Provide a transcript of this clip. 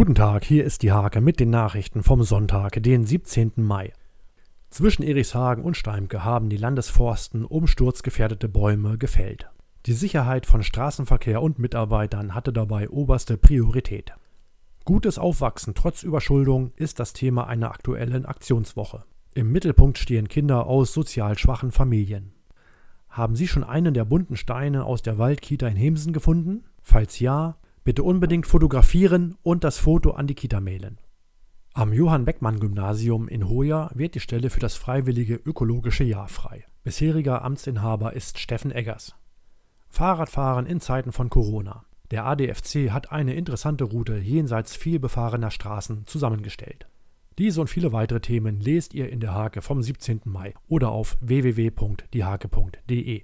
Guten Tag, hier ist die Hake mit den Nachrichten vom Sonntag, den 17. Mai. Zwischen Erichshagen und Steimke haben die Landesforsten umsturzgefährdete Bäume gefällt. Die Sicherheit von Straßenverkehr und Mitarbeitern hatte dabei oberste Priorität. Gutes Aufwachsen trotz Überschuldung ist das Thema einer aktuellen Aktionswoche. Im Mittelpunkt stehen Kinder aus sozial schwachen Familien. Haben Sie schon einen der bunten Steine aus der Waldkita in Hemsen gefunden? Falls ja, bitte unbedingt fotografieren und das Foto an die Kita mailen. Am Johann-Beckmann-Gymnasium in Hoya wird die Stelle für das freiwillige ökologische Jahr frei. Bisheriger Amtsinhaber ist Steffen Eggers. Fahrradfahren in Zeiten von Corona. Der ADFC hat eine interessante Route jenseits vielbefahrener Straßen zusammengestellt. Diese und viele weitere Themen lest ihr in der Hake vom 17. Mai oder auf www.diehake.de.